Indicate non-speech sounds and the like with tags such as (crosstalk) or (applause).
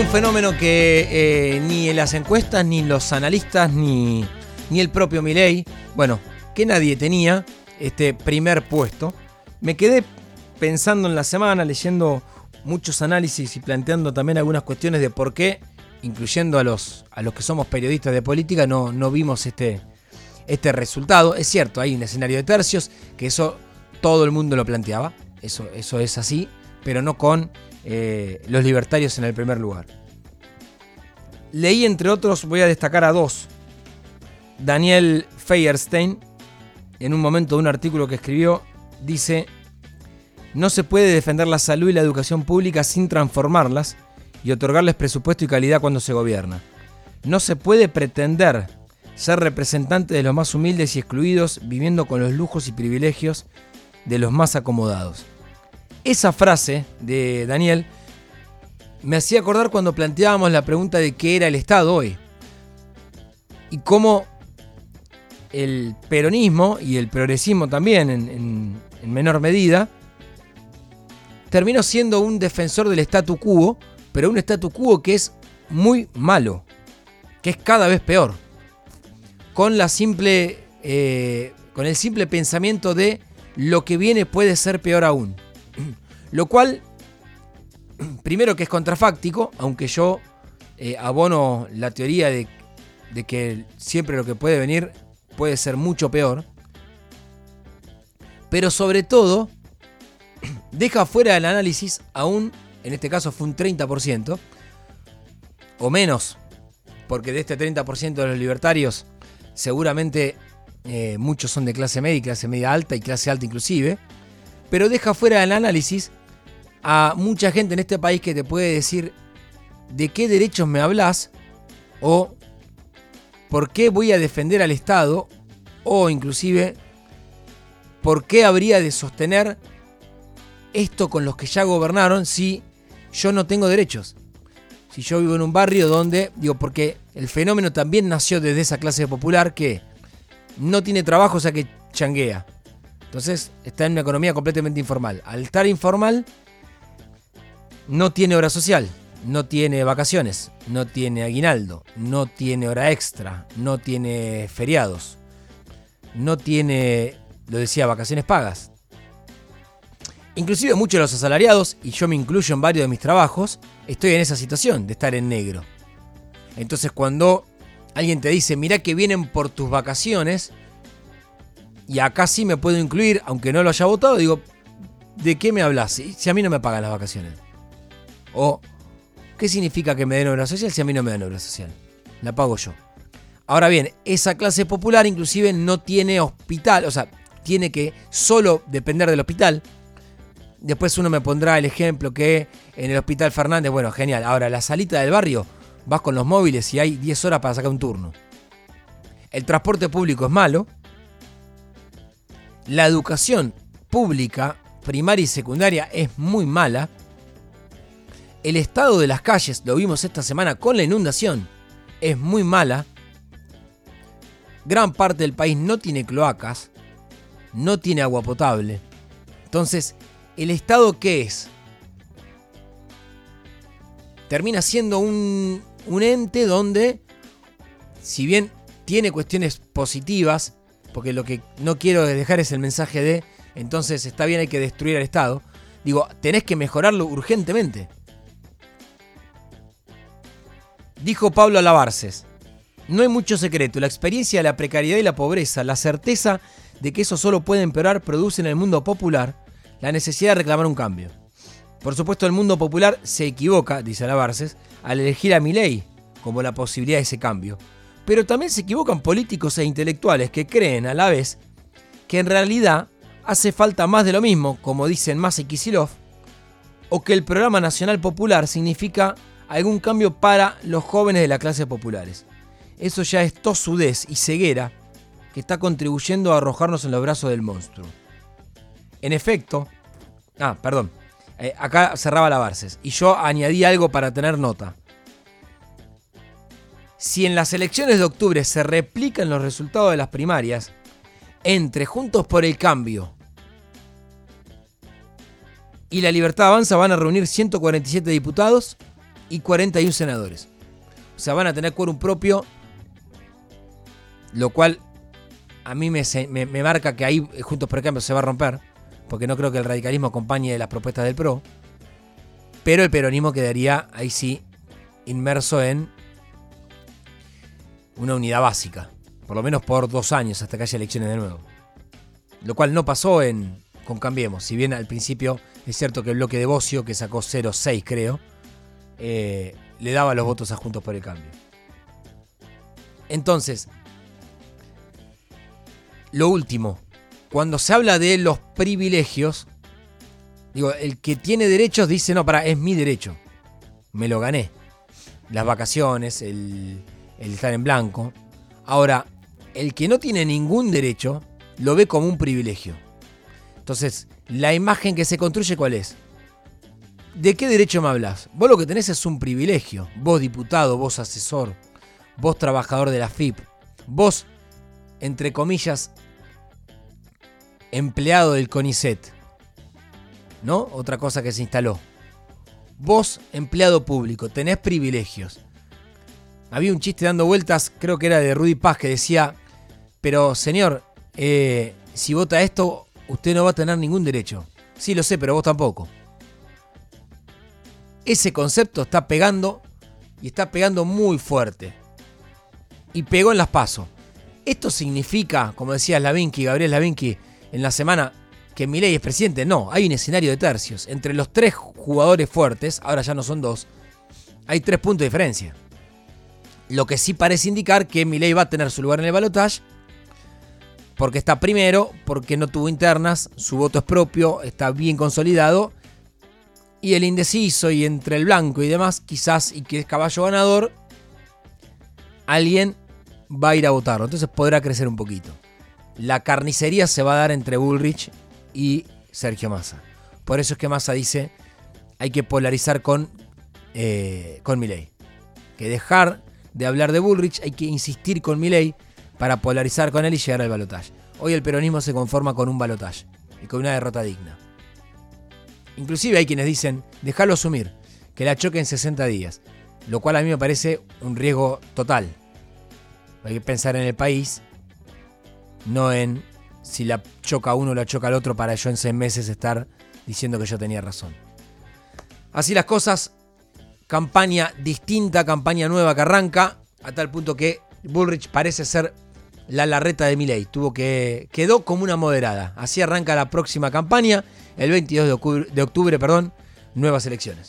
un fenómeno que eh, ni en las encuestas, ni los analistas, ni, ni el propio Milei, bueno, que nadie tenía este primer puesto. Me quedé pensando en la semana, leyendo muchos análisis y planteando también algunas cuestiones de por qué, incluyendo a los, a los que somos periodistas de política, no, no vimos este, este resultado. Es cierto, hay un escenario de tercios, que eso todo el mundo lo planteaba, eso, eso es así, pero no con eh, los libertarios en el primer lugar. Leí entre otros, voy a destacar a dos. Daniel Feierstein, en un momento de un artículo que escribió, dice, no se puede defender la salud y la educación pública sin transformarlas y otorgarles presupuesto y calidad cuando se gobierna. No se puede pretender ser representante de los más humildes y excluidos viviendo con los lujos y privilegios de los más acomodados. Esa frase de Daniel me hacía acordar cuando planteábamos la pregunta de qué era el Estado hoy. Y cómo el peronismo y el progresismo también en, menor medida terminó siendo un defensor del statu quo, pero un statu quo que es muy malo, que es cada vez peor con la simple. Eh, con el simple pensamiento de lo que viene puede ser peor aún. Lo cual, (clears throat) primero que es contrafáctico, aunque yo eh, abono la teoría de, que siempre lo que puede venir puede ser mucho peor. Pero sobre todo, (clears throat) deja fuera del análisis aún, en este caso fue un 30%, o menos, porque de este 30% de los libertarios seguramente eh, muchos son de clase media y clase media alta y clase alta inclusive, pero deja fuera del análisis a mucha gente en este país que te puede decir de qué derechos me hablas o por qué voy a defender al Estado o inclusive por qué habría de sostener esto con los que ya gobernaron si yo no tengo derechos. Si yo vivo en un barrio donde, digo, porque el fenómeno también nació desde esa clase popular que no tiene trabajo, o sea que changuea. Entonces está en una economía completamente informal. Al estar informal, no tiene hora social, no tiene vacaciones, no tiene aguinaldo, no tiene hora extra, no tiene feriados, no tiene, lo decía, vacaciones pagas. Inclusive muchos de los asalariados, y yo me incluyo en varios de mis trabajos, estoy en esa situación de estar en negro. Entonces cuando alguien te dice, mira que vienen por tus vacaciones, y acá sí me puedo incluir, aunque no lo haya votado, digo, ¿de qué me hablas? Si a mí no me pagan las vacaciones. O, ¿qué significa que me den obra social si a mí no me dan obra social? La pago yo. Ahora bien, esa clase popular inclusive no tiene hospital, o sea, tiene que solo depender del hospital. Después uno me pondrá el ejemplo que en el Hospital Fernández, bueno, genial. Ahora, la salita del barrio, vas con los móviles y hay 10 horas para sacar un turno. El transporte público es malo. La educación pública, primaria y secundaria, es muy mala. El estado de las calles, lo vimos esta semana con la inundación, es muy mala. Gran parte del país no tiene cloacas, no tiene agua potable. Entonces, ¿el Estado qué es? Termina siendo un, un ente donde, si bien tiene cuestiones positivas, porque lo que no quiero dejar es el mensaje de, entonces está bien, hay que destruir al Estado, digo, tenés que mejorarlo urgentemente. Dijo Pablo Alabarces, no hay mucho secreto, la experiencia de la precariedad y la pobreza, la certeza de que eso solo puede empeorar, produce en el mundo popular la necesidad de reclamar un cambio. Por supuesto, el mundo popular se equivoca, dice Alabarces, al elegir a Milei como la posibilidad de ese cambio. Pero también se equivocan políticos e intelectuales que creen a la vez que en realidad hace falta más de lo mismo, como dicen Massa y Kisilov, o que el programa nacional popular significa algún cambio para los jóvenes de la clase populares. Eso ya es tosudez y ceguera que está contribuyendo a arrojarnos en los brazos del monstruo. En efecto, ah, perdón, eh, acá cerraba la Barces. Y yo añadí algo para tener nota. Si en las elecciones de octubre se replican los resultados de las primarias, entre Juntos por el Cambio y la Libertad Avanza van a reunir 147 diputados y 41 senadores. O sea, van a tener quórum propio, lo cual a mí me, me, marca que ahí Juntos por el Cambio se va a romper, porque no creo que el radicalismo acompañe las propuestas del PRO, pero el peronismo quedaría ahí sí inmerso en una unidad básica, por lo menos por dos años hasta que haya elecciones de nuevo. Lo cual no pasó en, con Cambiemos, si bien al principio es cierto que el bloque de Bocio, que sacó 0,6 creo, eh, le daba los votos a Juntos por el Cambio. Entonces, lo último, cuando se habla de los privilegios, digo, el que tiene derechos dice, no, para, es mi derecho, me lo gané. Las vacaciones, el, el estar en blanco. Ahora, el que no tiene ningún derecho, lo ve como un privilegio. Entonces, la imagen que se construye, ¿cuál es? ¿De qué derecho me hablas? Vos lo que tenés es un privilegio. Vos diputado, vos asesor, vos trabajador de la FIP, vos, entre comillas, empleado del CONICET. ¿No? Otra cosa que se instaló. Vos, empleado público, tenés privilegios. Había un chiste dando vueltas, creo que era de Rudy Paz, que decía, pero señor, eh, si vota esto, usted no va a tener ningún derecho. Sí, lo sé, pero vos tampoco. Ese concepto está pegando y está pegando muy fuerte. Y pegó en las pasos. Esto significa, como decía Lavinki, Gabriel Lavinki, en la semana, que Milei es presidente. No, hay un escenario de tercios. Entre los tres jugadores fuertes, ahora ya no son dos, hay tres puntos de diferencia. Lo que sí parece indicar que Milei va a tener su lugar en el balotaje porque está primero, porque no tuvo internas, su voto es propio, está bien consolidado. Y el indeciso y entre el blanco y demás, quizás, y que es caballo ganador, alguien va a ir a votarlo. Entonces podrá crecer un poquito. La carnicería se va a dar entre Bullrich y Sergio Massa. Por eso es que Massa dice, hay que polarizar con, eh, con Milei. Que dejar de hablar de Bullrich, hay que insistir con Milei para polarizar con él y llegar al balotaje. Hoy el peronismo se conforma con un balotaje y con una derrota digna. Inclusive hay quienes dicen, déjalo asumir, que la choque en 60 días, lo cual a mí me parece un riesgo total. Hay que pensar en el país, no en si la choca uno o la choca el otro para yo en seis meses estar diciendo que yo tenía razón. Así las cosas, campaña distinta, campaña nueva que arranca, a tal punto que Bullrich parece ser la larreta de Milei. Tuvo que quedó como una moderada. Así arranca la próxima campaña, el 22 de octubre, de octubre perdón, nuevas elecciones.